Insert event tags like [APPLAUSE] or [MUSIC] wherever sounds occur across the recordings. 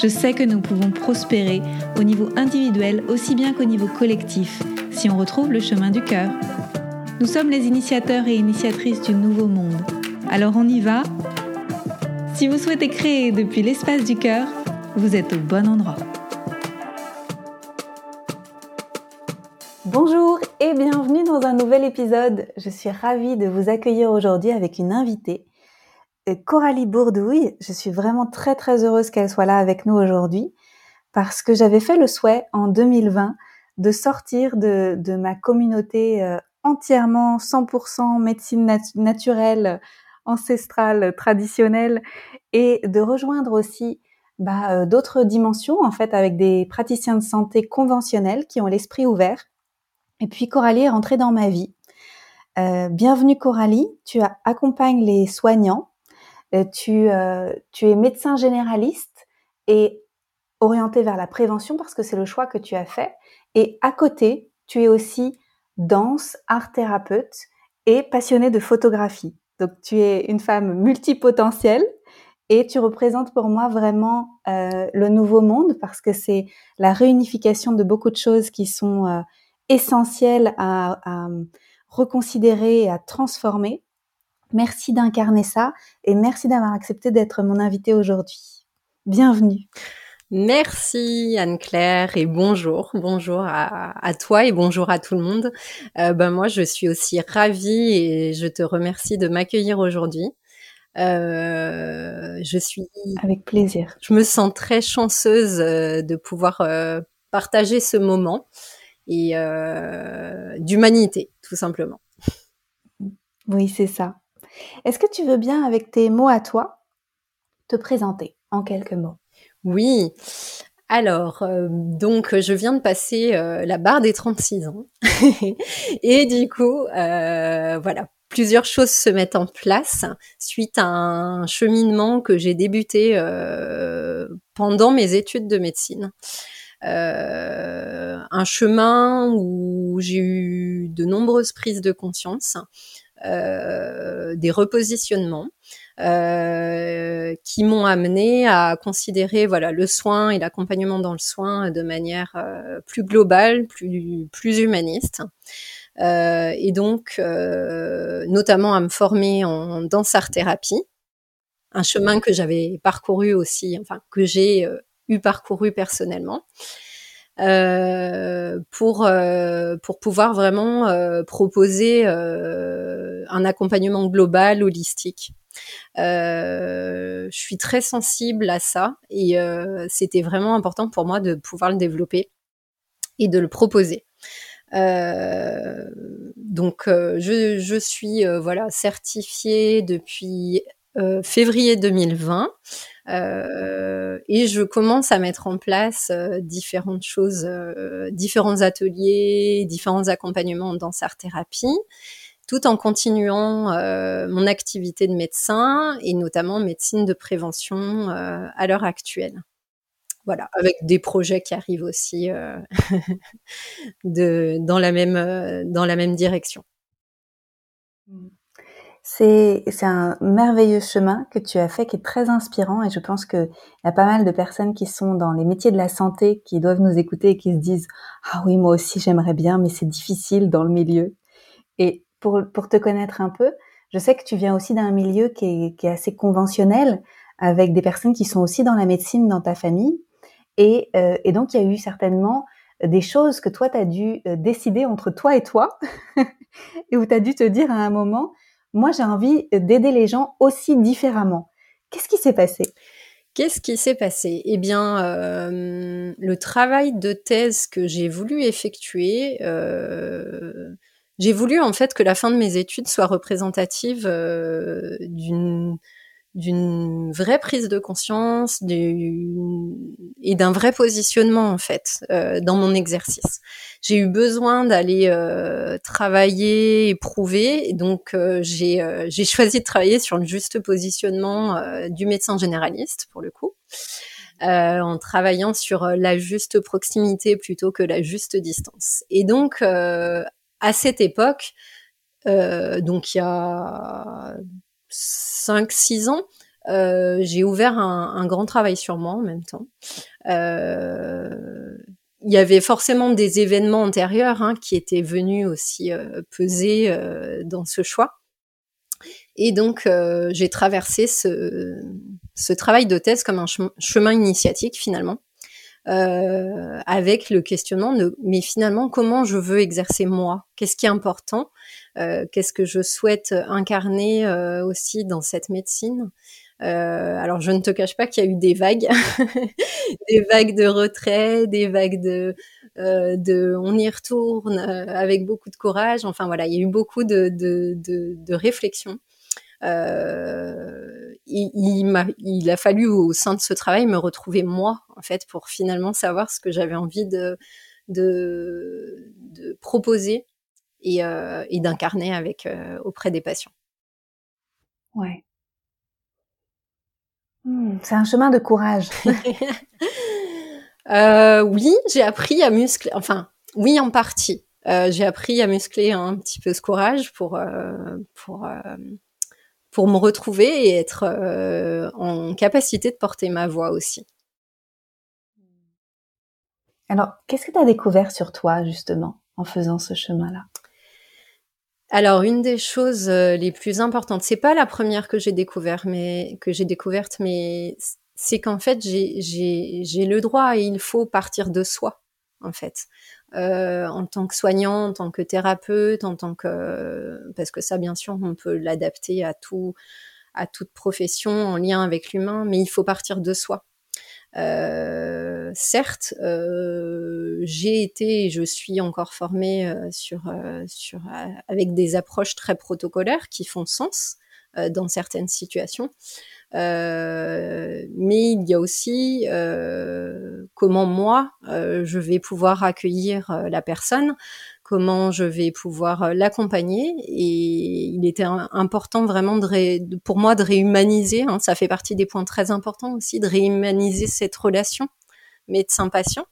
Je sais que nous pouvons prospérer au niveau individuel aussi bien qu'au niveau collectif si on retrouve le chemin du cœur. Nous sommes les initiateurs et initiatrices du nouveau monde. Alors on y va Si vous souhaitez créer depuis l'espace du cœur, vous êtes au bon endroit. Bonjour et bienvenue dans un nouvel épisode. Je suis ravie de vous accueillir aujourd'hui avec une invitée, Coralie Bourdouille. Je suis vraiment très très heureuse qu'elle soit là avec nous aujourd'hui parce que j'avais fait le souhait en 2020 de sortir de, de ma communauté euh, entièrement 100% médecine naturelle, ancestrale, traditionnelle, et de rejoindre aussi bah, euh, d'autres dimensions en fait avec des praticiens de santé conventionnels qui ont l'esprit ouvert. Et puis Coralie est rentrée dans ma vie. Euh, bienvenue Coralie, tu accompagnes les soignants, tu, euh, tu es médecin généraliste et orienté vers la prévention parce que c'est le choix que tu as fait. Et à côté, tu es aussi danse, art thérapeute et passionnée de photographie. Donc tu es une femme multipotentielle et tu représentes pour moi vraiment euh, le nouveau monde parce que c'est la réunification de beaucoup de choses qui sont euh, essentielles à, à, reconsidérer et à transformer. Merci d'incarner ça et merci d'avoir accepté d'être mon invité aujourd'hui. Bienvenue. Merci Anne-Claire et bonjour, bonjour à, à, toi et bonjour à tout le monde. Euh, ben moi je suis aussi ravie et je te remercie de m'accueillir aujourd'hui. Euh, je suis avec plaisir. Je me sens très chanceuse euh, de pouvoir partager ce moment et euh, d'humanité tout simplement. Oui c'est ça. Est-ce que tu veux bien avec tes mots à toi te présenter en quelques mots? Oui. Alors, euh, donc, je viens de passer euh, la barre des 36 ans. [LAUGHS] et du coup, euh, voilà, plusieurs choses se mettent en place suite à un cheminement que j'ai débuté pendant mes études de médecine. Un chemin où j'ai eu de nombreuses prises de conscience, des repositionnements. Euh, qui m'ont amené à considérer voilà le soin et l'accompagnement dans le soin de manière euh, plus globale, plus plus humaniste. Euh, et donc euh, notamment à me former en danse art thérapie, un chemin que j'avais parcouru aussi, enfin que j'ai euh, eu parcouru personnellement. Euh, pour euh, pour pouvoir vraiment euh, proposer un accompagnement global, holistique euh, je suis très sensible à ça et euh, c'était vraiment important pour moi de pouvoir le développer et de le proposer. Euh, donc je, je, suis voilà certifiée depuis février 2020 et je commence à mettre en place différentes choses, différents ateliers, différents accompagnements dans art thérapie tout en continuant euh, mon activité de médecin et notamment médecine de prévention euh, à l'heure actuelle. Voilà, avec des projets qui arrivent aussi euh, [LAUGHS] dans, la même, euh, dans la même direction. C'est, un merveilleux chemin que tu as fait qui est très inspirant et je pense qu'il y a pas mal de personnes qui sont dans les métiers de la santé qui doivent nous écouter et qui se disent Ah oui, moi aussi j'aimerais bien, mais c'est difficile dans le milieu. Et pour, pour te connaître un peu, je sais que tu viens aussi d'un milieu qui est, qui est, assez conventionnel, avec des personnes qui sont aussi dans la médecine dans ta famille. Et, euh, et donc, il y a eu certainement des choses que toi, tu as dû euh, décider entre toi et toi, [LAUGHS] et où tu as dû te dire à un moment, moi, j'ai envie d'aider les gens aussi différemment. Qu'est-ce qui s'est passé? Qu'est-ce qui s'est passé? Eh bien, euh, le travail de thèse que j'ai voulu effectuer, euh, j'ai voulu en fait que la fin de mes études soit représentative euh, d'une d'une vraie prise de conscience et d'un vrai positionnement en fait euh, dans mon exercice. J'ai eu besoin d'aller euh, travailler, éprouver, et donc euh, j'ai j'ai choisi de travailler sur le juste positionnement du médecin généraliste pour le coup. en travaillant sur la juste proximité plutôt que la juste distance. Et donc, à cette époque, donc il y a 5-6 ans, euh, j'ai ouvert un, grand travail sur moi en même temps. Euh, il y avait forcément des événements antérieurs hein, qui étaient venus aussi euh, peser dans ce choix. Et donc, j'ai traversé ce, travail de thèse comme un chemin initiatique finalement, avec le questionnement de mais finalement comment je veux exercer moi? Qu'est-ce qui est important? Qu'est-ce que je souhaite incarner euh, aussi dans cette médecine? Euh, alors je ne te cache pas qu'il y a eu des vagues, [LAUGHS] des vagues de retrait, des vagues de, on y retourne avec beaucoup de courage. Enfin voilà, il y a eu beaucoup de, de, de, de réflexion. Euh, il, il, a, il, a, fallu au sein de ce travail me retrouver moi en fait pour finalement savoir ce que j'avais envie de, de, de proposer et, euh, et d'incarner avec euh, auprès des patients. Ouais. Hmm, c'est un chemin de courage. [LAUGHS] euh, oui, j'ai appris à muscler. Enfin, oui, en partie. Euh, j'ai appris à muscler un petit peu ce courage pour euh, pour pour me retrouver et être en capacité de porter ma voix aussi. Alors, qu'est-ce que tu as découvert sur toi justement en faisant ce chemin-là? Alors une des choses euh, les plus importantes, c'est pas la première que j'ai découvert, mais que j'ai découverte, mais c'est qu'en fait j'ai le droit et il faut partir de soi en fait. Euh, en tant que soignant, en tant que thérapeute, en tant que parce que ça bien sûr on peut l'adapter à tout à toute profession en lien avec l'humain, mais il faut partir de soi. Euh, certes, euh, j'ai été et je suis encore formée euh, sur, euh, sur, avec des approches très protocolaires qui font sens dans certaines situations. mais il y a aussi comment moi je vais pouvoir accueillir la personne, comment je vais pouvoir euh, l'accompagner. Et il était important vraiment de, pour moi de réhumaniser. Hein, ça fait partie des points très importants aussi de réhumaniser cette relation médecin-patient.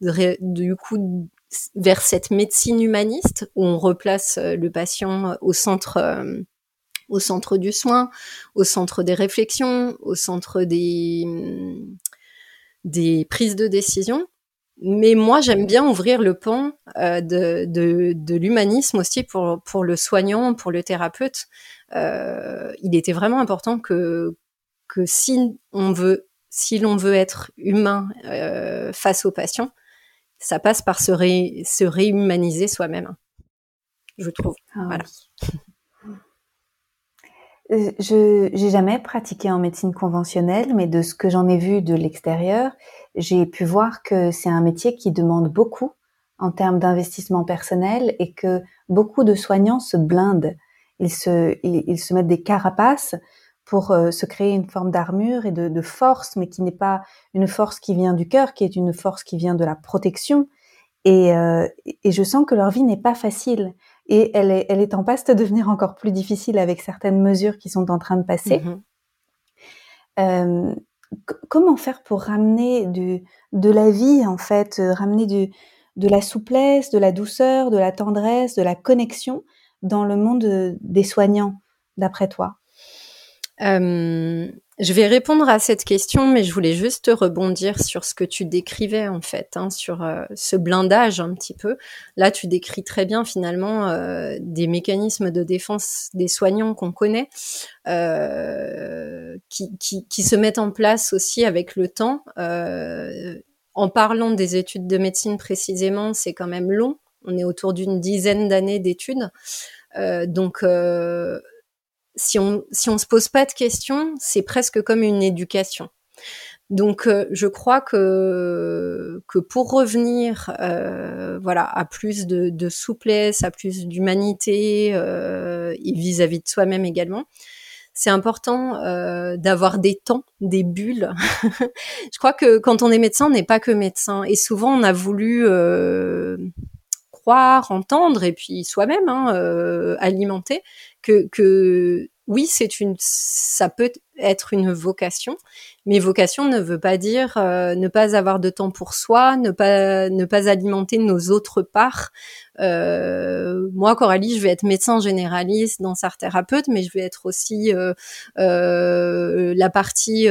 Du coup, vers cette médecine humaniste où on replace euh, le patient euh, au centre, au centre du soin, au centre des réflexions, au centre des, des prises de décision mais moi, j'aime bien ouvrir le pan euh, de, de, de l'humanisme aussi pour, pour le soignant, pour le thérapeute. Euh, il était vraiment important que, que si on veut, si l'on veut être humain euh, face aux patients, ça passe par se, ré, se réhumaniser soi-même, je trouve. Ah, voilà. [LAUGHS] je j'ai jamais pratiqué en médecine conventionnelle, mais de ce que j'en ai vu de l'extérieur, j'ai pu voir que c'est un métier qui demande beaucoup en termes d'investissement personnel et que beaucoup de soignants se blindent. Ils se, ils, se mettent des carapaces pour euh, se créer une forme d'armure et de, de, force, mais qui n'est pas une force qui vient du cœur, qui est une force qui vient de la protection. Et, euh, et je sens que leur vie n'est pas facile et elle est, elle est en passe de devenir encore plus difficile avec certaines mesures qui sont en train de passer. Mm-hmm. Euh, comment faire pour ramener du, de la vie, en fait, euh, ramener du, de la souplesse, de la douceur, de la tendresse, de la connexion dans le monde des soignants, d'après toi? Euh, je vais répondre à cette question, mais je voulais juste rebondir sur ce que tu décrivais en fait, hein, sur euh, ce blindage un petit peu. Là, tu décris très bien finalement euh, des mécanismes de défense des soignants qu'on connaît, qui, qui, se mettent en place aussi avec le temps. En parlant des études de médecine précisément, c'est quand même long. On est autour d'une dizaine d'années d'études. donc si on si on se pose pas de questions, c'est presque comme une éducation. Donc, euh, je crois que que pour revenir, euh, voilà, à plus de, de, souplesse, à plus d'humanité euh, et vis-à-vis de soi-même également, c'est important euh, d'avoir des temps, des bulles. [LAUGHS] je crois que quand on est médecin, on n'est pas que médecin. Et souvent, on a voulu euh, entendre, et puis soi-même hein, euh, alimenter que, que oui, c'est une, ça peut être une vocation, mais vocation ne veut pas dire euh, ne pas avoir de temps pour soi, ne pas ne pas alimenter nos autres parts. Euh, moi, Coralie, je vais être médecin généraliste, danseur thérapeute, mais je vais être aussi euh, la partie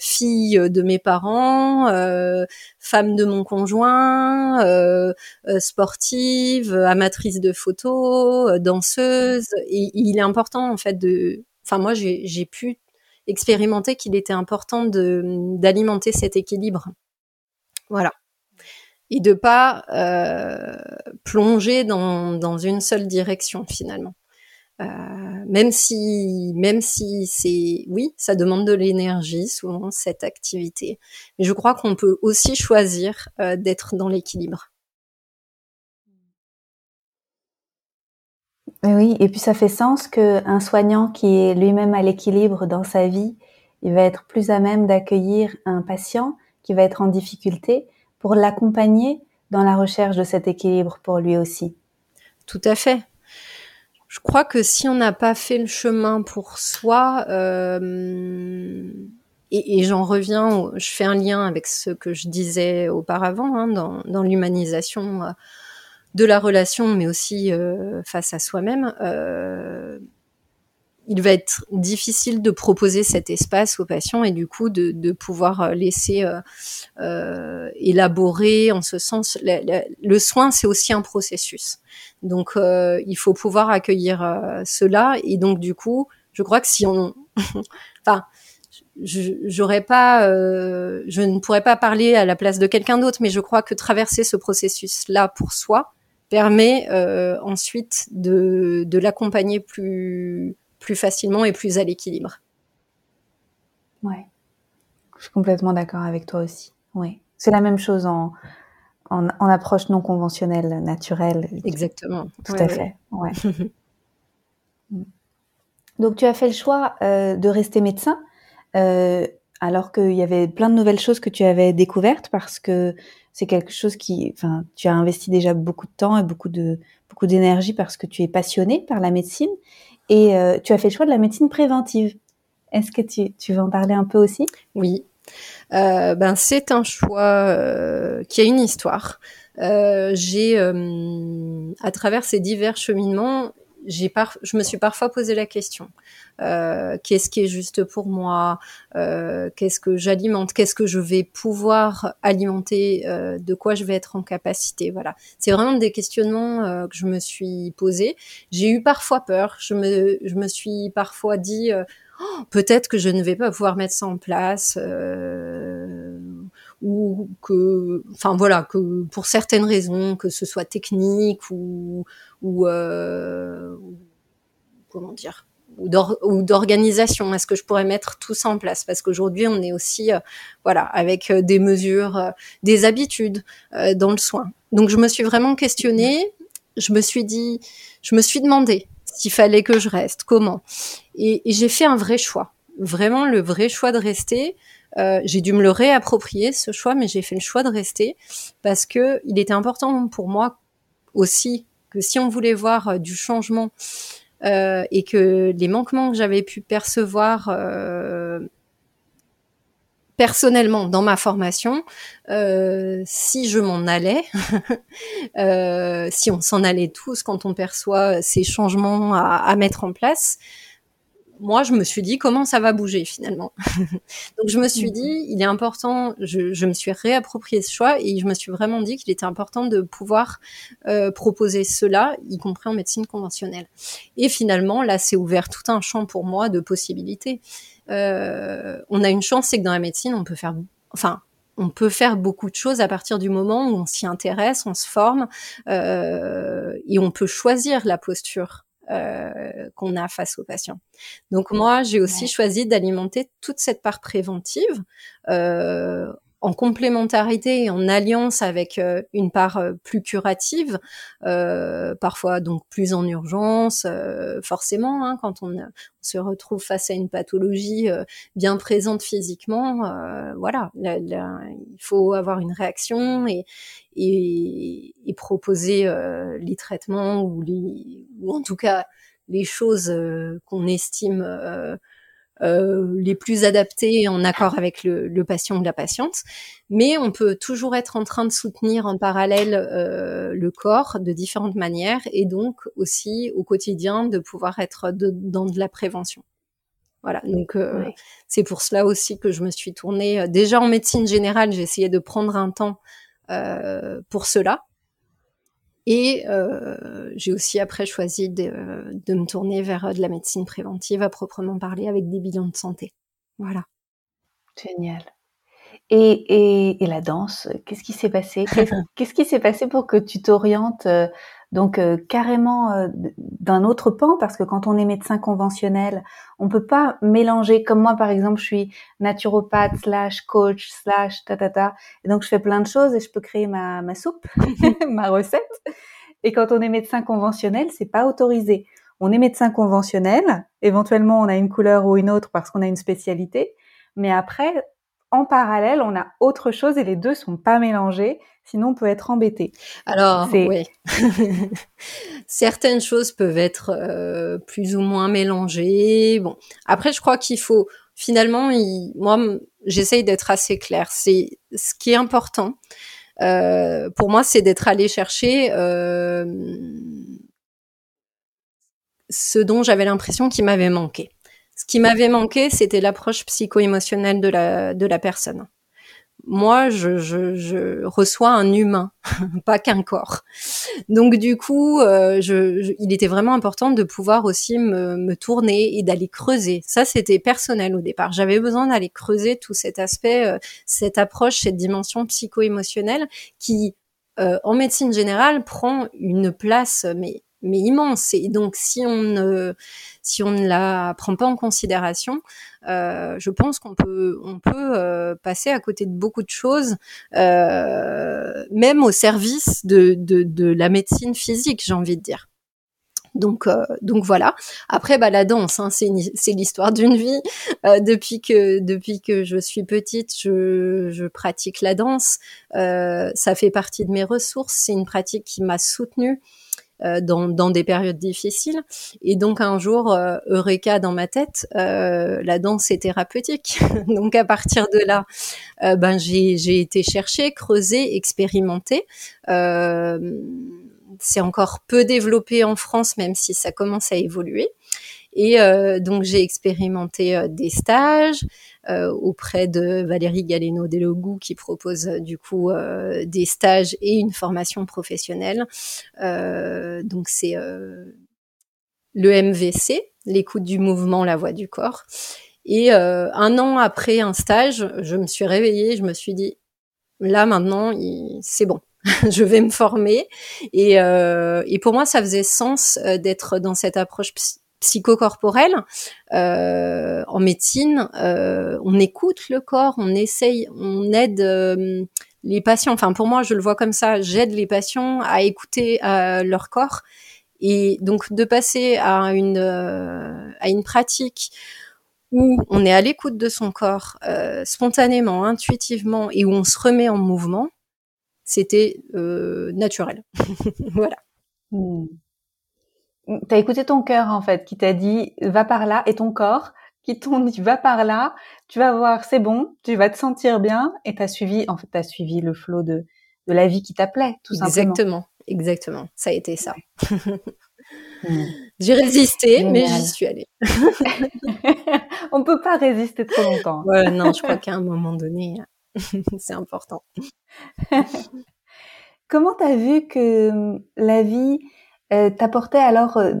fille de mes parents, femme de mon conjoint, sportive, amatrice de photos, danseuse. Et il est important en fait de enfin moi j'ai pu expérimenter qu'il était important d'alimenter cet équilibre. Voilà. Et de pas euh, plonger dans, une seule direction finalement. Euh, même si, même si c'est, oui, ça demande de l'énergie souvent cette activité. Mais je crois qu'on peut aussi choisir euh, d'être dans l'équilibre. Oui, et puis ça fait sens qu'un soignant qui est lui-même à l'équilibre dans sa vie, il va être plus à même d'accueillir un patient qui va être en difficulté pour l'accompagner dans la recherche de cet équilibre pour lui aussi. Tout à fait. Je crois que si on n'a pas fait le chemin pour soi, euh, et, j'en reviens, je fais un lien avec ce que je disais auparavant hein, dans, l'humanisation euh, de la relation, mais aussi euh, face à soi-même, euh, il va être difficile de proposer cet espace aux patients et du coup de, pouvoir euh, laisser élaborer en ce sens. Le, soin, c'est aussi un processus. Donc, il faut pouvoir accueillir cela et donc du coup, je crois que si on, [LAUGHS] enfin, j'aurais pas, je ne pourrais pas parler à la place de quelqu'un d'autre, mais je crois que traverser ce processus-là pour soi, permet euh, ensuite de, de l'accompagner plus, plus facilement et plus à l'équilibre. Ouais, je suis complètement d'accord avec toi aussi. Ouais, c'est la même chose en, en, en, approche non conventionnelle, naturelle. Exactement. Tout à fait. Ouais. [LAUGHS] Donc tu as fait le choix euh, de rester médecin. Euh, alors qu'il y avait plein de nouvelles choses que tu avais découvertes parce que c'est quelque chose qui, enfin, tu as investi déjà beaucoup de temps et beaucoup de beaucoup d'énergie parce que tu es passionné par la médecine et euh, tu as fait le choix de la médecine préventive. Est-ce que tu, tu veux en parler un peu aussi? Oui. Euh, ben c'est un choix euh, qui a une histoire. J'ai, à travers ces divers cheminements, je me suis parfois posé la question euh, qu'est-ce qui est juste pour moi euh, Qu'est-ce que j'alimente Qu'est-ce que je vais pouvoir alimenter euh, De quoi je vais être en capacité Voilà, c'est vraiment des questionnements euh, que je me suis posé. J'ai eu parfois peur. Je me, je me suis parfois dit euh, oh, peut-être que je ne vais pas pouvoir mettre ça en place. Euh, ou que, enfin voilà, que pour certaines raisons, que ce soit technique ou, ou euh, comment dire, ou d'organisation Est-ce que je pourrais mettre tout ça en place? Parce qu'aujourd'hui, on est aussi, euh, voilà, avec euh, des mesures, euh, des habitudes euh, dans le soin. Donc, je me suis vraiment questionnée. Je me suis dit, je me suis demandé s'il fallait que je reste, comment? Et, et j'ai fait un vrai choix, vraiment le vrai choix de rester. Euh, j'ai dû me le réapproprier ce choix, mais j'ai fait le choix de rester parce que il était important pour moi aussi que si on voulait voir euh, du changement euh, et que les manquements que j'avais pu percevoir euh, personnellement dans ma formation, euh, si je m'en allais, [LAUGHS] euh, si on s'en allait tous quand on perçoit ces changements à, à mettre en place, moi, je me suis dit comment ça va bouger finalement? [LAUGHS] Donc, je me suis dit, il est important, je, je, me suis réapproprié ce choix et je me suis vraiment dit qu'il était important de pouvoir euh, proposer cela, y compris en médecine conventionnelle. Et finalement, là, c'est ouvert tout un champ pour moi de possibilités. Euh, on a une chance, c'est que dans la médecine, on peut faire, enfin, on peut faire beaucoup de choses à partir du moment où on s'y intéresse, on se forme euh, et on peut choisir la posture qu'on a face aux patients. Donc moi, j'ai aussi choisi d'alimenter toute cette part préventive euh, en complémentarité et en alliance avec euh, une part euh, plus curative, euh, parfois donc plus en urgence, forcément, hein, quand on, se retrouve face à une pathologie bien présente physiquement, voilà, il faut avoir une réaction et, et, et proposer les traitements ou, les, ou en tout cas les choses qu'on estime euh, les plus adaptés en accord avec le, le, patient ou la patiente. Mais on peut toujours être en train de soutenir en parallèle euh, le corps de différentes manières et donc aussi au quotidien de pouvoir être dans de la prévention. Voilà, donc euh, c'est pour cela aussi que je me suis tournée. déjà en médecine générale, j'ai essayé de prendre un temps pour cela, et euh, j'ai aussi après choisi de, de, me tourner vers euh, de la médecine préventive à proprement parler avec des bilans de santé. Voilà. Génial. Et, et, et la danse, qu'est-ce qui s'est passé? Qu'est-ce [LAUGHS] qui s'est passé pour que tu t'orientes euh, donc euh, carrément euh, d'un autre pan parce que quand on est médecin conventionnel, on peut pas mélanger comme moi par exemple, je suis naturopathe slash coach slash ta ta ta et donc je fais plein de choses et je peux créer ma, ma soupe, [LAUGHS] [LAUGHS] ma recette. Et quand on est médecin conventionnel, c'est pas autorisé. On est médecin conventionnel, éventuellement on a une couleur ou une autre parce qu'on a une spécialité, mais après en parallèle, on a autre chose et les deux sont pas mélangés Sinon, on peut être embêté. Alors, oui. [LAUGHS] Certaines choses peuvent être euh, plus ou moins mélangées. Bon, après, je crois qu'il faut finalement, moi, j'essaye d'être assez claire. C'est ce qui est important. Euh, pour moi, c'est d'être allé chercher euh, ce dont j'avais l'impression qu'il m'avait manqué. Ce qui m'avait manqué, c'était l'approche psycho-émotionnelle de la, de la personne moi, je, je, je, reçois un humain, [LAUGHS] pas qu'un corps. Donc du coup, euh, je, il était vraiment important de pouvoir aussi me, me tourner et d'aller creuser. Ça, c'était personnel au départ. J'avais besoin d'aller creuser tout cet aspect, euh, cette approche, cette dimension psycho-émotionnelle qui, euh, en médecine générale, prend une place mais mais immense. Et donc, si on ne, si on ne la prend pas en considération, euh, je pense qu'on peut, on peut euh, passer à côté de beaucoup de choses, euh, même au service de, de, de, la médecine physique, j'ai envie de dire. Donc, euh, donc voilà. Après, bah, la danse, hein, c'est, l'histoire d'une vie. Euh, depuis que depuis que je suis petite, je, je pratique la danse. ça fait partie de mes ressources. C'est une pratique qui m'a soutenue. Euh, dans, dans, des périodes difficiles. Et donc un jour, euh, Eureka dans ma tête, euh, la danse est thérapeutique. [LAUGHS] donc à partir de là, euh, ben j'ai été chercher, creuser, expérimenter. c'est encore peu développé en France, même si ça commence à évoluer. Et euh, donc j'ai expérimenté euh, des stages euh, auprès de Valérie Galeno Delogou qui propose du coup des stages et une formation professionnelle. donc c'est le MVC, l'écoute du mouvement, la voix du corps. Et un an après un stage, je me suis réveillée, je me suis dit, là maintenant, c'est bon, [LAUGHS] je vais me former. Et, et, pour moi, ça faisait sens d'être dans cette approche psychocorporel. Euh, en médecine, euh, on écoute le corps, on essaye, on aide euh, les patients. Enfin, pour moi, je le vois comme ça. J'aide les patients à écouter leur corps. Et donc, de passer à une, à une pratique où on est à l'écoute de son corps spontanément, intuitivement, et où on se remet en mouvement, c'était naturel. [LAUGHS] voilà. T'as écouté ton cœur en fait, qui t'a dit va par là, et ton corps qui t'ont dit va par là, tu vas voir, c'est bon, tu vas te sentir bien, et t'as suivi, en fait, t'as suivi le flot de, de la vie qui t'appelait, tout simplement. Exactement, exactement, ça a été ça. [LAUGHS] J'ai résisté, mais j'y suis allée. [LAUGHS] On peut pas résister trop longtemps. Ouais, non, je crois qu'à un moment donné, [LAUGHS] c'est important. Comment t'as vu que hum, la vie euh, t'apportait alors euh,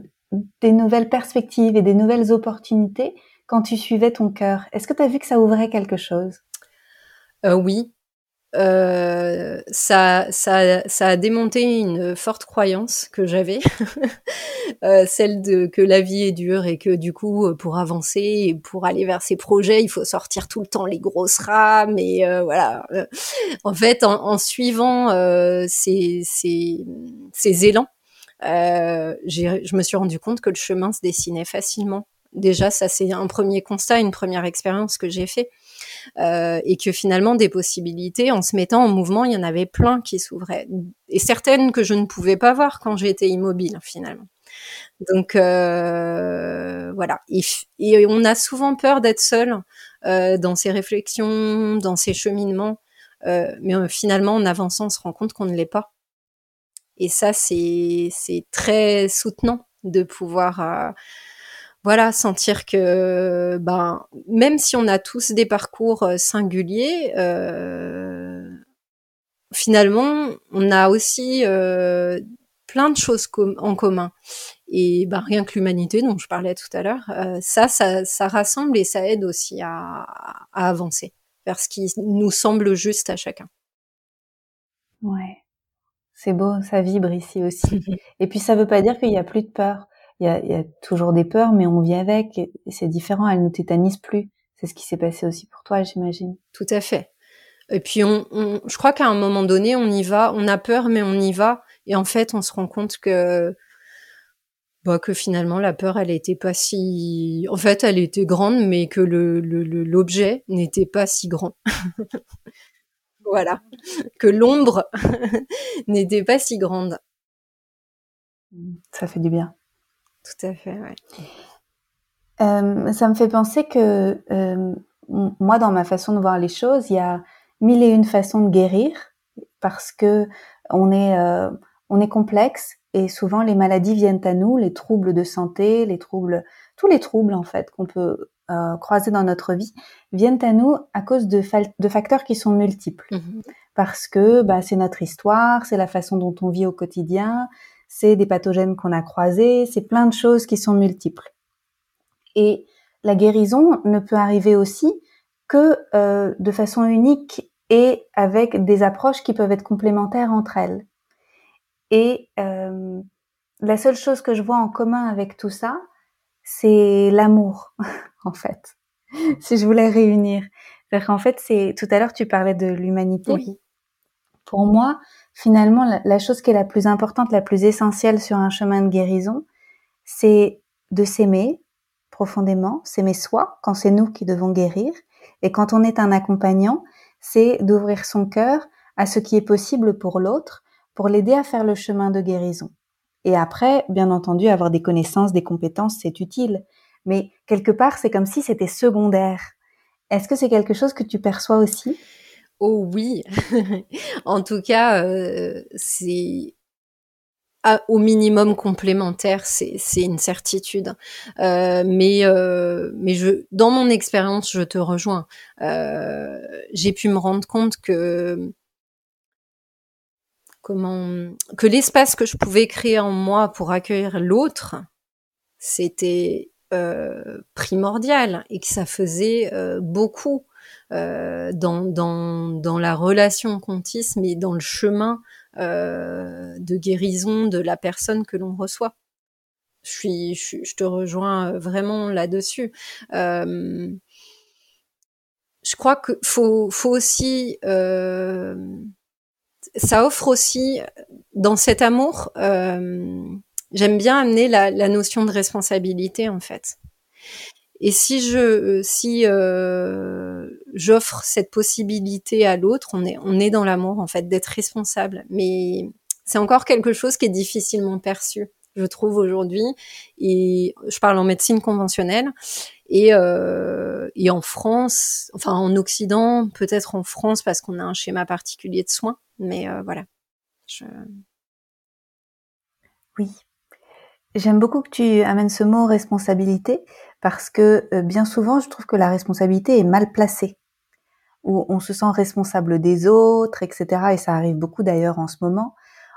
des nouvelles perspectives et des nouvelles opportunités quand tu suivais ton cœur. Est-ce que tu as vu que ça ouvrait quelque chose? Euh, Oui, euh, ça, ça, ça a démonté une forte croyance que j'avais, [LAUGHS] euh, celle de que la vie est dure et que du coup, pour avancer et pour aller vers ses projets, il faut sortir tout le temps les grosses rames et euh, voilà. En fait, en, en suivant euh, ces, ces, ces élans, euh, je me suis rendu compte que le chemin se dessinait facilement. Déjà, ça c'est un premier constat, une première expérience que j'ai fait. Euh, et que finalement des possibilités, en se mettant en mouvement, il y en avait plein qui s'ouvraient, et certaines que je ne pouvais pas voir quand j'étais immobile finalement. Donc euh, voilà, et, on a souvent peur d'être seul euh, dans ces réflexions, dans ces cheminements, euh, mais euh, finalement en avançant, on se rend compte qu'on ne l'est pas. Et ça, c'est très soutenant de pouvoir euh, voilà, sentir que ben même si on a tous des parcours euh, singuliers, euh, finalement on a aussi plein de choses en commun. Et ben rien que l'humanité dont je parlais tout à l'heure, ça, ça, ça rassemble et ça aide aussi à, à avancer vers ce qui nous semble juste à chacun. C'est beau, ça vibre ici aussi. [LAUGHS] et puis ça veut pas dire qu'il y a plus de peur il y a, y a, toujours des peurs, mais on vit avec, c'est différent, elles nous tétanisent plus. C'est ce qui s'est passé aussi pour toi, j'imagine. Tout à fait. Et puis, on, on je crois qu'à un moment donné, on y va, on a peur, mais on y va, et en fait, on se rend compte que, bah, que finalement, la peur, elle était pas si, en fait, elle était grande, mais que le, l'objet le, n'était pas si grand. [LAUGHS] voilà. Que l'ombre [LAUGHS] n'était pas si grande. Ça fait du bien. Tout à fait, ouais. Euh, ça me fait penser que euh, moi, dans ma façon de voir les choses, il y a mille et une façons de guérir parce que on est euh, on est complexe et souvent les maladies viennent à nous, les troubles de santé, les troubles, tous les troubles en fait qu'on peut euh, croiser dans notre vie viennent à nous à cause de, de facteurs qui sont multiples. Mmh parce que bah, c'est notre histoire, c'est la façon dont on vit au quotidien, c'est des pathogènes qu'on a croisés, c'est plein de choses qui sont multiples. Et la guérison ne peut arriver aussi que euh, de façon unique et avec des approches qui peuvent être complémentaires entre elles. Et euh, la seule chose que je vois en commun avec tout ça, c'est l'amour, [LAUGHS] en fait. si je voulais réunir. En fait, c'est tout à l'heure tu parlais de l'humanité. Oui. Pour moi, finalement, la, la, chose qui est la plus importante, la plus essentielle sur un chemin de guérison, c'est de s'aimer profondément, s'aimer soi quand c'est nous qui devons guérir. Et quand on est un accompagnant, c'est d'ouvrir son cœur à ce qui est possible pour l'autre, pour l'aider à faire le chemin de guérison. Et après, bien entendu, avoir des connaissances, des compétences, c'est utile. Mais quelque part, c'est comme si c'était secondaire. Est-ce que c'est quelque chose que tu perçois aussi? Oh oui, [LAUGHS] en tout cas, euh, c'est au minimum complémentaire, c'est une certitude. Euh, mais euh, mais je, dans mon expérience, je te rejoins. J'ai pu me rendre compte que comment que l'espace que je pouvais créer en moi pour accueillir l'autre, c'était euh, primordial et que ça faisait euh, beaucoup euh, dans, dans, dans la relation contisme et dans le chemin euh, de guérison de la personne que l'on reçoit. Je, suis, je, je, te rejoins vraiment là-dessus. Euh, je crois que faut, faut aussi, euh, ça offre aussi dans cet amour. Euh, J'aime bien amener la, la, notion de responsabilité en fait. Et si je, si euh, j'offre cette possibilité à l'autre, on est, on est dans l'amour en fait d'être responsable. Mais c'est encore quelque chose qui est difficilement perçu, je trouve aujourd'hui. Et je parle en médecine conventionnelle et, euh, et en France, enfin en Occident, peut-être en France parce qu'on a un schéma particulier de soins. Mais euh, voilà. Je... Oui. J'aime beaucoup que tu amènes ce mot responsabilité parce que euh, bien souvent, je trouve que la responsabilité est mal placée, où on se sent responsable des autres, etc. Et ça arrive beaucoup d'ailleurs en ce moment,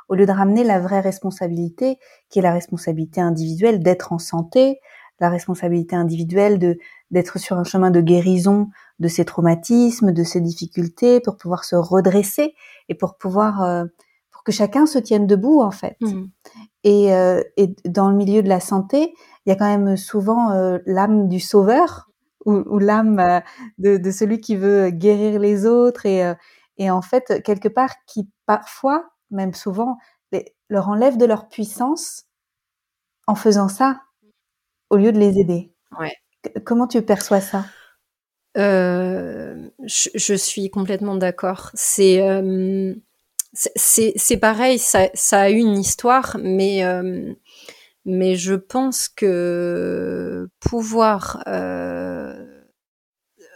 au lieu de ramener la vraie responsabilité, qui est la responsabilité individuelle d'être en santé, la responsabilité individuelle de d'être sur un chemin de guérison de ses traumatismes, de ses difficultés, pour pouvoir se redresser et pour pouvoir euh, pour que chacun se tienne debout en fait. Mmh. Et, euh, et, dans le milieu de la santé, il y a quand même souvent euh, l'âme du sauveur ou, ou l'âme de, de, celui qui veut guérir les autres et, et en fait quelque part qui parfois, même souvent, les, leur enlève de leur puissance en faisant ça au lieu de les aider. Ouais. Comment tu perçois ça? Euh, je, je, suis complètement d'accord. C'est euh, c'est pareil, ça, ça, a une histoire, mais euh, mais je pense que pouvoir euh,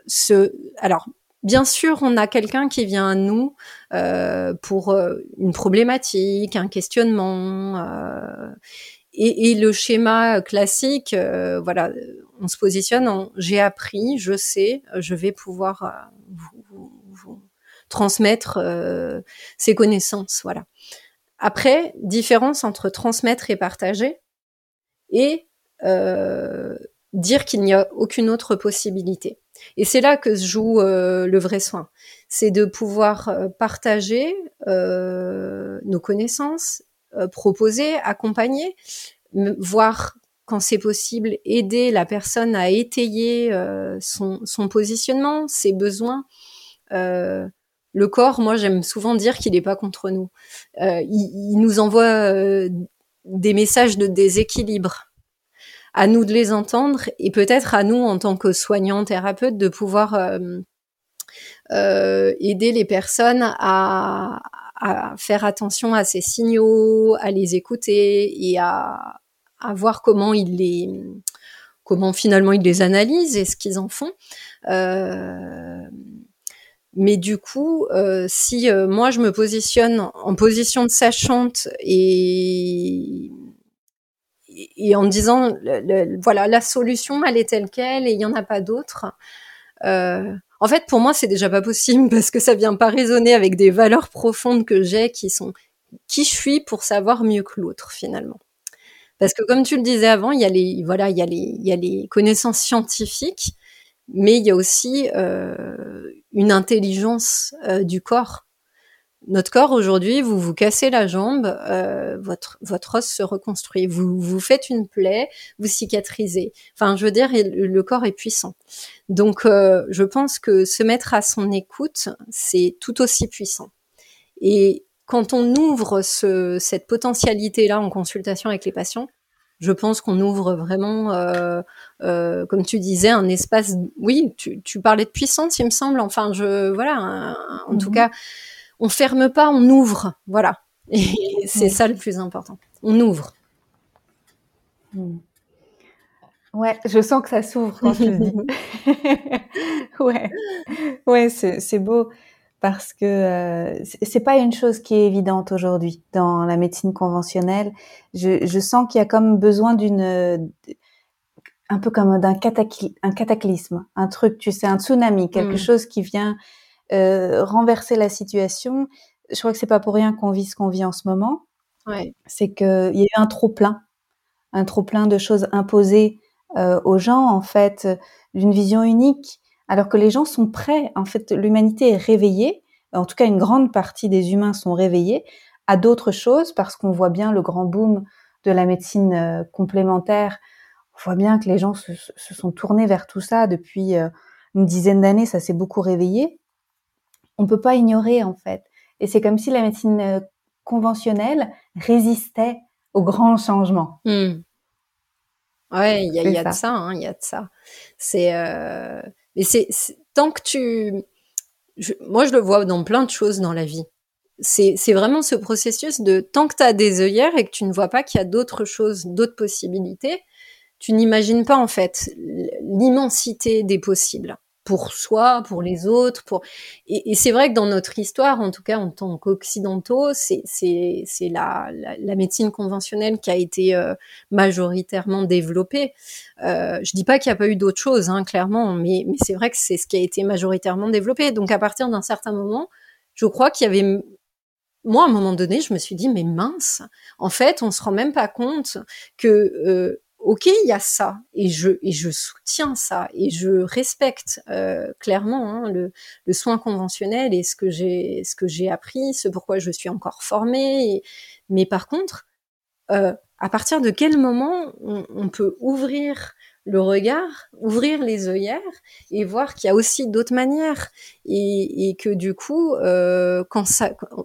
se alors Bien sûr, on a quelqu'un qui vient à nous euh, pour euh, une problématique, un questionnement, euh, et, et, le schéma classique, euh, voilà, on se positionne en j'ai appris, je sais, je vais pouvoir euh, vous, transmettre euh, ces connaissances, voilà. Après, différence entre transmettre et partager, et euh, dire qu'il n'y a aucune autre possibilité. Et c'est là que se joue le vrai soin, c'est de pouvoir partager nos connaissances, euh, proposer, accompagner, voir quand c'est possible, aider la personne à étayer euh, son, positionnement, ses besoins. Euh, le corps, moi j'aime souvent dire qu'il n'est pas contre nous. Euh, il, nous envoie euh, des messages de déséquilibre. À nous de les entendre et peut-être à nous en tant que soignants, thérapeutes, de pouvoir aider les personnes à, faire attention à ces signaux, à les écouter et à, voir comment ils les comment finalement ils les analysent et ce qu'ils en font. Euh, mais du coup, euh, si euh, moi je me positionne en position de sachante et en disant voilà la solution elle est telle quelle et il y en a pas d'autre. Euh, en fait, pour moi, c'est déjà pas possible [LAUGHS] parce que ça vient pas résonner avec des valeurs profondes que j'ai qui sont qui je suis pour savoir mieux que l'autre finalement. Parce que comme tu le disais avant, il y a les voilà, il y a les il y a les connaissances scientifiques, mais il y a aussi euh, une intelligence euh, du corps notre corps aujourd'hui, vous vous cassez la jambe, euh, votre os se reconstruit, vous vous faites une plaie, vous cicatrisez. Enfin, je veux dire, le corps est puissant. Donc, je pense que se mettre à son écoute, c'est tout aussi puissant. Et quand on ouvre ce, cette potentialité-là en consultation avec les patients, je pense qu'on ouvre vraiment, euh, euh, comme tu disais, un espace. Oui, tu, tu, parlais de puissance, il me semble. Enfin, je voilà. Un, en mm -hmm. tout mhm. cas on ferme pas, on ouvre. Voilà. Et [LAUGHS] c'est ça le plus important. On ouvre. Hmm. Ouais, je sens que ça s'ouvre quand je le dis. [LAUGHS] [LAUGHS] ouais, ouais, c'est beau parce que euh, c'est pas une chose qui est évidente aujourd'hui dans la médecine conventionnelle. Je, je sens qu'il y a comme besoin d'une un peu comme d'un catacly un cataclysme, un truc, tu sais, un tsunami, quelque mmh. chose qui vient euh, renverser la situation. Je crois que c'est pas pour rien qu'on vit ce qu'on vit en ce moment. Ouais. C'est qu'il y a eu un trop plein, un trop plein de choses imposées euh, aux gens en fait, d'une vision unique, alors que les gens sont prêts. En fait, l'humanité est réveillée. En tout cas, une grande partie des humains sont réveillés à d'autres choses parce qu'on voit bien le grand boom de la médecine euh, complémentaire. On voit bien que les gens se, se sont tournés vers tout ça depuis euh, une dizaine d'années. Ça s'est beaucoup réveillé on peut pas ignorer en fait. Et c'est comme si la médecine euh, conventionnelle résistait aux grands changements. Mmh. Ouais, il y a, y a de ça, hein, il y a de ça. C'est, euh... mais c'est tant que tu, moi je le vois dans plein de choses dans la vie. C'est, c'est vraiment ce processus de tant que tu as des œillères et que tu ne vois pas qu'il y a d'autres choses, d'autres possibilités, tu n'imagines pas en fait l'immensité des possibles pour soi, pour les autres, pour et, c'est vrai que dans notre histoire, en tout cas en tant qu'occidentaux, c'est c'est c'est la, la, la médecine conventionnelle qui a été euh, majoritairement développée. Euh, je dis pas qu'il n'y a pas eu d'autres choses, hein, clairement, mais mais c'est vrai que c'est ce qui a été majoritairement développé. Donc à partir d'un certain moment, je crois qu'il y avait moi, à un moment donné, je me suis dit, mais mince, en fait, on se rend même pas compte que euh, ok, il y a ça, et je soutiens ça, et je respecte euh, clairement hein, le, soin conventionnel et ce que j'ai appris, ce pourquoi je suis encore formée. mais par contre, euh, à partir de quel moment on, peut ouvrir le regard, ouvrir les œillères et voir qu'il y a aussi d'autres manières et, que du coup, euh,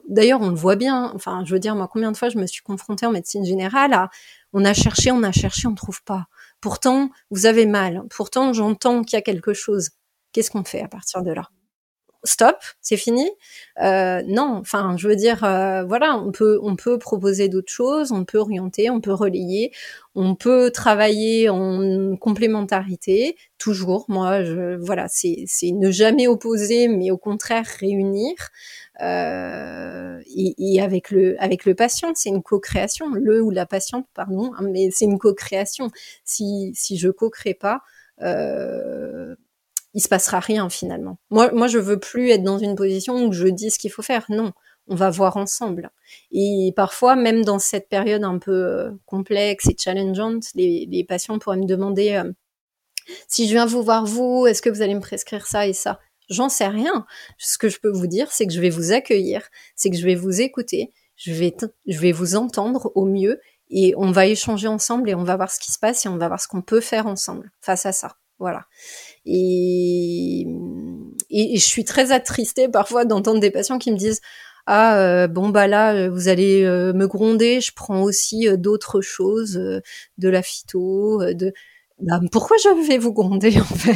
d'ailleurs, on le voit bien. Enfin, je veux dire, moi, combien de fois je me suis confrontée en médecine générale à, on a cherché, on a cherché, on trouve pas. Pourtant, vous avez mal. Pourtant, j'entends qu'il y a quelque chose. Qu'est-ce qu'on fait à partir de là? Stop, c'est fini. Euh, non, enfin, je veux dire, euh, voilà, on peut, on peut proposer d'autres choses, on peut orienter, on peut relayer, on peut travailler en complémentarité, toujours. Moi, je, voilà, c'est, ne jamais opposer, mais au contraire réunir. Euh, et, et, avec le, avec le patient, c'est une co-création. Le ou la patiente, pardon, hein, mais c'est une co-création. Si, si je co-crée pas. Euh, il se passera rien finalement. Moi, moi, je veux plus être dans une position où je dis ce qu'il faut faire. Non, on va voir ensemble. Et parfois, même dans cette période un peu euh, complexe et challengeante, les, patients pourraient me demander euh, si je viens vous voir vous, est-ce que vous allez me prescrire ça et ça? J'en sais rien. Ce que je peux vous dire, c'est que je vais vous accueillir, c'est que je vais vous écouter, je vais, je vais vous entendre au mieux et on va échanger ensemble et on va voir ce qui se passe et on va voir ce qu'on peut faire ensemble face à ça. Voilà. Et, je suis très attristée parfois d'entendre des patients qui me disent ah euh, bon bah là euh, vous allez euh, me gronder, je prends aussi d'autres choses, de la phyto, de bah, pourquoi je vais vous gronder [LAUGHS] en fait?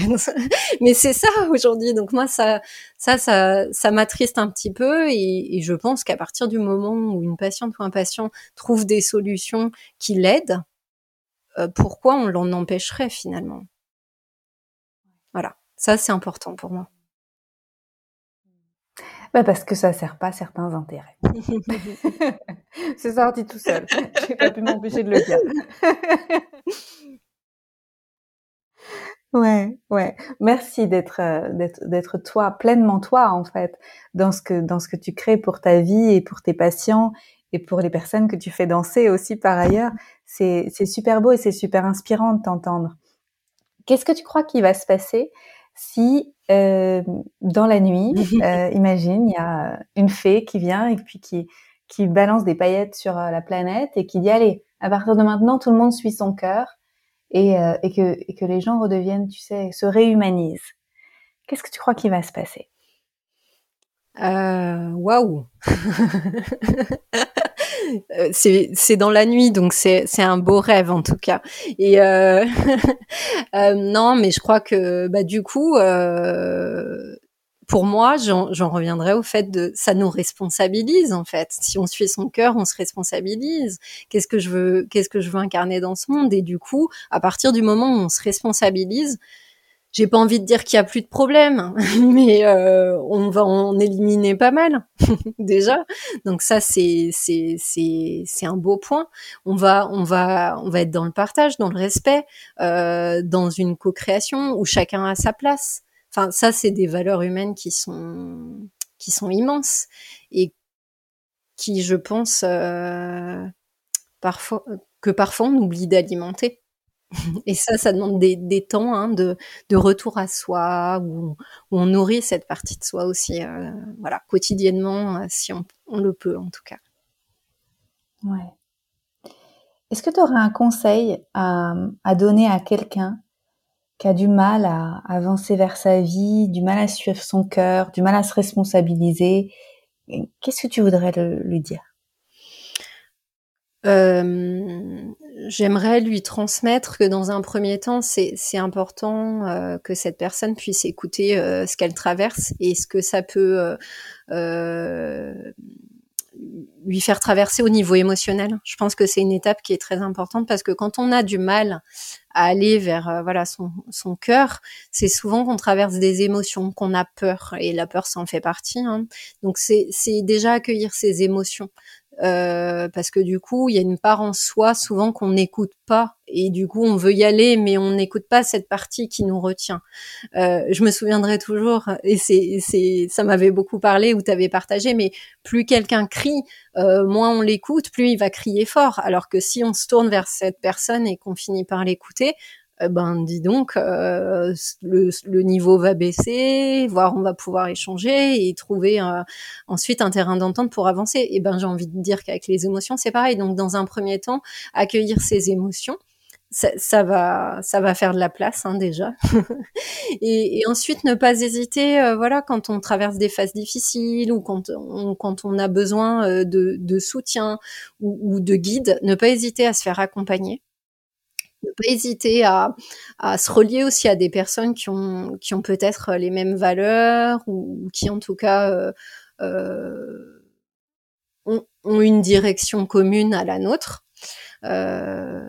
Mais c'est ça aujourd'hui. Donc moi ça ça ça, ça m'attriste un petit peu et je pense qu'à partir du moment où une patiente ou un patient trouve des solutions qui l'aident, pourquoi on l'en empêcherait finalement? Voilà, ça c'est important pour moi. Bah parce que ça sert pas certains intérêts. [LAUGHS] c'est sorti tout seul. J'ai pas pu m'empêcher de le dire. ouais, ouais. Merci d'être euh, d'être d'être toi, pleinement toi en fait, dans ce que dans ce que tu crées pour ta vie et pour tes patients et pour les personnes que tu fais danser aussi par ailleurs. C'est c'est super beau et c'est super inspirant de t'entendre. Qu'est-ce que tu crois qu'il va se passer si euh, dans la nuit, [LAUGHS] euh, imagine, il y a une fée qui vient et puis qui, qui balance des paillettes sur euh, la planète et qui dit allez, à partir de maintenant, tout le monde suit son cœur et, euh, et, que, et que les gens redeviennent, tu sais, se réhumanisent. Qu'est-ce que tu crois qu'il va se passer? Euh, Waouh Euh, [LAUGHS] c'est dans la nuit, donc c'est un beau rêve en tout cas. Et euh, [LAUGHS] euh, non, mais je crois que bah du coup, euh, pour moi, j'en reviendrai au fait de ça nous responsabilise en fait. Si on suit son cœur, on se responsabilise. Qu'est-ce que je veux, qu'est-ce que je veux incarner dans ce monde? Et du coup, à partir du moment où on se responsabilise, j'ai pas envie de dire qu'il y a plus de problèmes, [LAUGHS] mais euh, on va en éliminer pas mal [LAUGHS] déjà. Donc ça c'est c'est c'est c'est un beau point. On va on va on va être dans le partage, dans le respect, euh, dans une co-création où chacun a sa place. Enfin ça c'est des valeurs humaines qui sont qui sont immenses et qui je pense euh, parfois que parfois on oublie d'alimenter. Et ça, ça demande des, des temps hein, de, de, retour à soi, où, où, on nourrit cette partie de soi aussi, euh, voilà, quotidiennement, euh, si on, on, le peut en tout cas. Ouais. Est-ce que tu aurais un conseil à, à donner à quelqu'un qui a du mal à avancer vers sa vie, du mal à suivre son cœur, du mal à se responsabiliser? Qu'est-ce que tu voudrais le, lui dire? Euh, j'aimerais lui transmettre que dans un premier temps, c'est important euh, que cette personne puisse écouter euh, ce qu'elle traverse et ce que ça peut euh, euh, lui faire traverser au niveau émotionnel. Je pense que c'est une étape qui est très importante parce que quand on a du mal à aller vers voilà son, son cœur, c'est souvent qu'on traverse des émotions, qu'on a peur et la peur s'en fait partie. Hein. Donc c'est déjà accueillir ses émotions, euh, parce que du coup, il y a une part en soi souvent qu'on n'écoute pas et du coup, on veut y aller, mais on n'écoute pas cette partie qui nous retient. Euh, je me souviendrai toujours, et c'est, ça m'avait beaucoup parlé ou t'avais partagé, mais plus quelqu'un crie, euh, moins on l'écoute, plus il va crier fort. Alors que si on se tourne vers cette personne et qu'on finit par l'écouter, eh ben dis donc, euh, le, niveau va baisser, voire on va pouvoir échanger et trouver euh, ensuite un terrain d'entente pour avancer. Et eh ben j'ai envie de dire qu'avec les émotions c'est pareil. Donc dans un premier temps, accueillir ces émotions. Ça, va, ça va faire de la place hein, déjà. [LAUGHS] et, ensuite, ne pas hésiter, euh, voilà, quand on traverse des phases difficiles ou quand on, quand on a besoin de, soutien ou, ou de guide, ne pas hésiter à se faire accompagner ne pas hésiter à, se relier aussi à des personnes qui ont, qui ont peut-être les mêmes valeurs ou, qui en tout cas euh, euh, ont, une direction commune à la nôtre. Euh,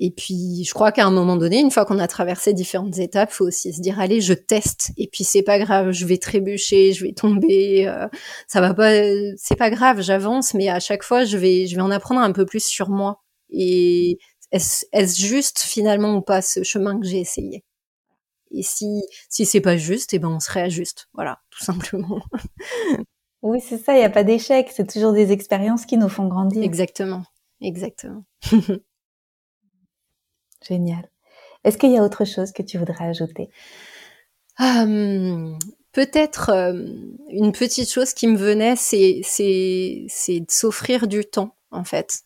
et puis, je crois qu'à un moment donné, une fois qu'on a traversé différentes étapes, faut aussi se dire allez, je teste. Et puis c'est pas grave, je vais trébucher, je vais tomber, ça va pas, c'est pas grave, j'avance. Mais à chaque fois, je vais, je vais en apprendre un peu plus sur moi et est-ce juste finalement ou pas ce chemin que j'ai essayé? Et si si c'est pas juste, eh ben on se réajuste. Voilà, tout simplement. oui, c'est ça. Il n'y a pas d'échec. C'est toujours des expériences qui nous font grandir. Exactement, exactement. [LAUGHS] Génial. Est-ce qu'il y a autre chose que tu voudrais ajouter? Peut-être une petite chose qui me venait, c'est c'est c'est de s'offrir du temps en fait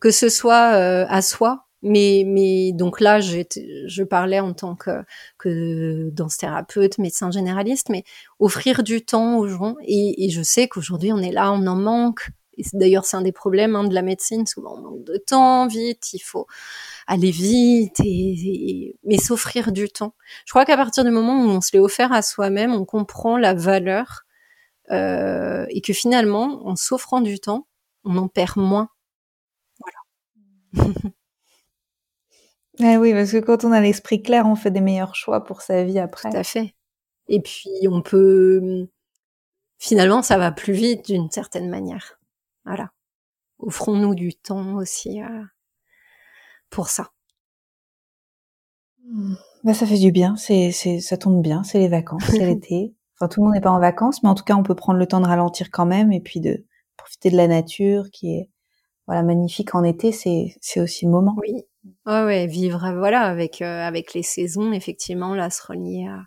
que ce soit euh, à soi, mais, mais donc là, je parlais en tant que, que danse thérapeute, médecin généraliste, mais offrir du temps aux gens. Et, et je sais qu'aujourd'hui, on est là, on en manque. D'ailleurs, c'est un des problèmes hein, de la médecine. Souvent, on manque de temps, vite, il faut aller vite, et, mais s'offrir du temps. Je crois qu'à partir du moment où on se l'est offert à soi-même, on comprend la valeur euh, et que finalement, en s'offrant du temps, on en perd moins [LAUGHS] ah oui, parce que quand on a l'esprit clair, on fait des meilleurs choix pour sa vie après. Tout à fait. Et puis on peut finalement ça va plus vite d'une certaine manière. Voilà. Offrons-nous du temps aussi euh, pour ça. Bah ça fait du bien, c'est c'est ça tombe bien, c'est les vacances, c'est [LAUGHS] l'été. Enfin tout le monde n'est pas en vacances, mais en tout cas on peut prendre le temps de ralentir quand même et puis de profiter de la nature qui est voilà magnifique en été, c'est c'est aussi le moment. Oui, ouais, ouais vivre voilà avec euh, avec les saisons effectivement là se relier à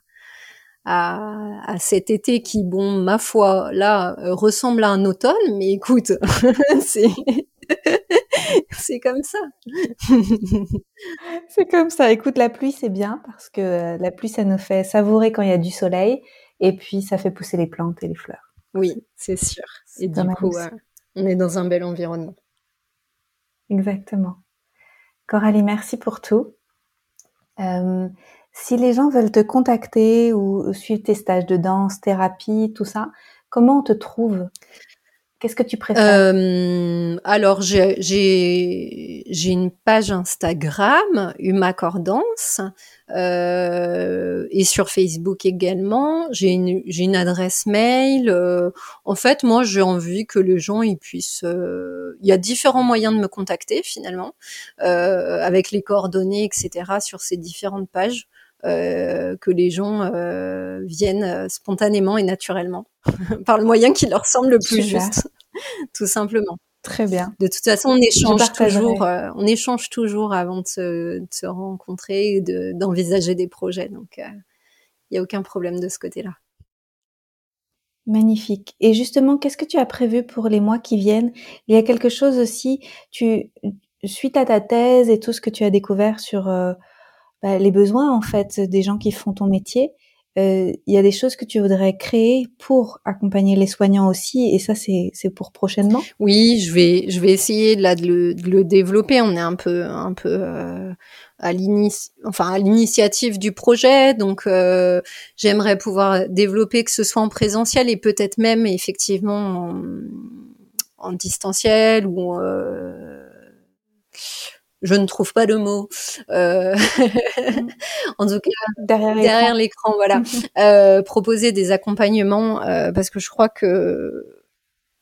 à, à, cet été qui, bon, ma foi, là, euh, ressemble à un automne, mais écoute, [LAUGHS] c'est [LAUGHS] c'est comme ça. c'est comme ça. Écoute, la pluie, c'est bien parce que euh, la pluie, ça nous fait savourer quand il y a du soleil et puis ça fait pousser les plantes et les fleurs. Oui, c'est sûr. Et du coup, on est dans un bel environnement. Exactement. Coralie, merci pour tout. Euh, si les gens veulent te contacter ou suivre tes stages de danse, thérapie, tout ça, comment on te trouve? Qu'est-ce que tu préfères? Euh, Alors, j'ai une page Instagram, Uma Cordance, euh, et sur Facebook également. J'ai une, une adresse mail. Euh, en fait, moi, j'ai envie que les gens ils puissent. Euh, il y a différents moyens de me contacter finalement, euh, avec les coordonnées, etc. sur ces différentes pages. Euh, que les gens euh, viennent euh, spontanément et naturellement [LAUGHS] par le moyen qui leur semble le plus juste, [LAUGHS] tout simplement. Très bien. De toute façon, on échange toujours, on échange toujours avant de se, de se rencontrer et d'envisager des projets. Donc, il n'y a aucun problème de ce côté-là. Magnifique. Et justement, qu'est-ce que tu as prévu pour les mois qui viennent? Il y a quelque chose aussi, tu, suite à ta thèse et tout ce que tu as découvert sur bah, les besoins en fait des gens qui font ton métier. Euh, il y a des choses que tu voudrais créer pour accompagner les soignants aussi, et ça c'est pour prochainement. Oui, je vais je vais essayer là de le, de le développer. On est un peu un peu euh, à enfin à l'initiative du projet, donc euh, j'aimerais pouvoir développer que ce soit en présentiel et peut-être même effectivement en, en distanciel ou euh, je ne trouve pas de mot. Euh, [LAUGHS] en tout cas, derrière l'écran, voilà. [LAUGHS] euh, proposer des accompagnements euh, parce que je crois que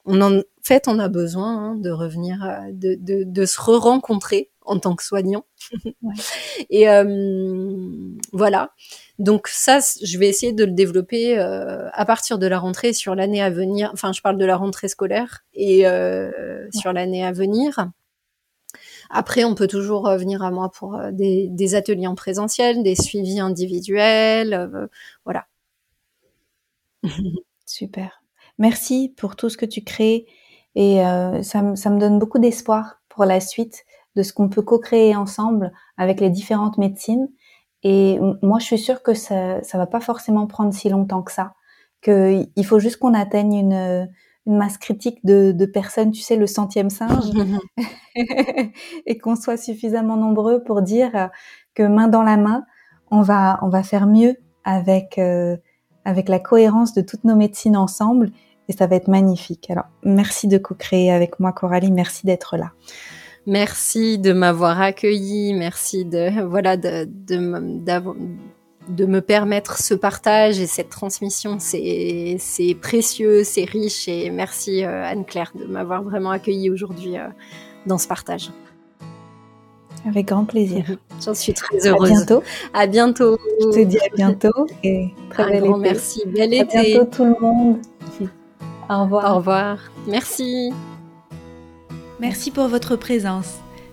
on en fait, on a besoin hein, de revenir, de, de, de se re-rencontrer en tant que soignant. Ouais. [LAUGHS] Et voilà. Donc ça, je vais essayer de le développer euh, à partir de la rentrée sur l'année à venir. Enfin, je parle de la rentrée scolaire et euh, sur l'année à venir. Après, on peut toujours venir à moi pour euh, des, ateliers en présentiel, des suivis individuels, euh, voilà. [LAUGHS] Super. Merci pour tout ce que tu crées et euh, ça, ça, me donne beaucoup d'espoir pour la suite de ce qu'on peut co-créer ensemble avec les différentes médecines et moi, je suis sûre que ça, ça va pas forcément prendre si longtemps que ça. Que il faut juste qu'on atteigne une, une masse critique de, de, personnes, tu sais, le centième singe, [LAUGHS] [LAUGHS] et qu'on soit suffisamment nombreux pour dire que main dans la main, on va, on va faire mieux avec, euh, avec la cohérence de toutes nos médecines ensemble, et ça va être magnifique. Alors, merci de co-créer avec moi, Coralie, merci d'être là. Merci de m'avoir accueilli. Merci de voilà de de, de me permettre ce partage et cette transmission. C'est c'est précieux, c'est riche et merci euh, Anne-Claire de m'avoir vraiment accueilli aujourd'hui euh, dans ce partage. Avec grand plaisir. J'en suis très heureuse. À bientôt. À bientôt. Je te dis à bientôt et très Un grand merci. Bel été. À bientôt tout le monde. Au revoir. Au revoir. Merci. Merci pour votre présence.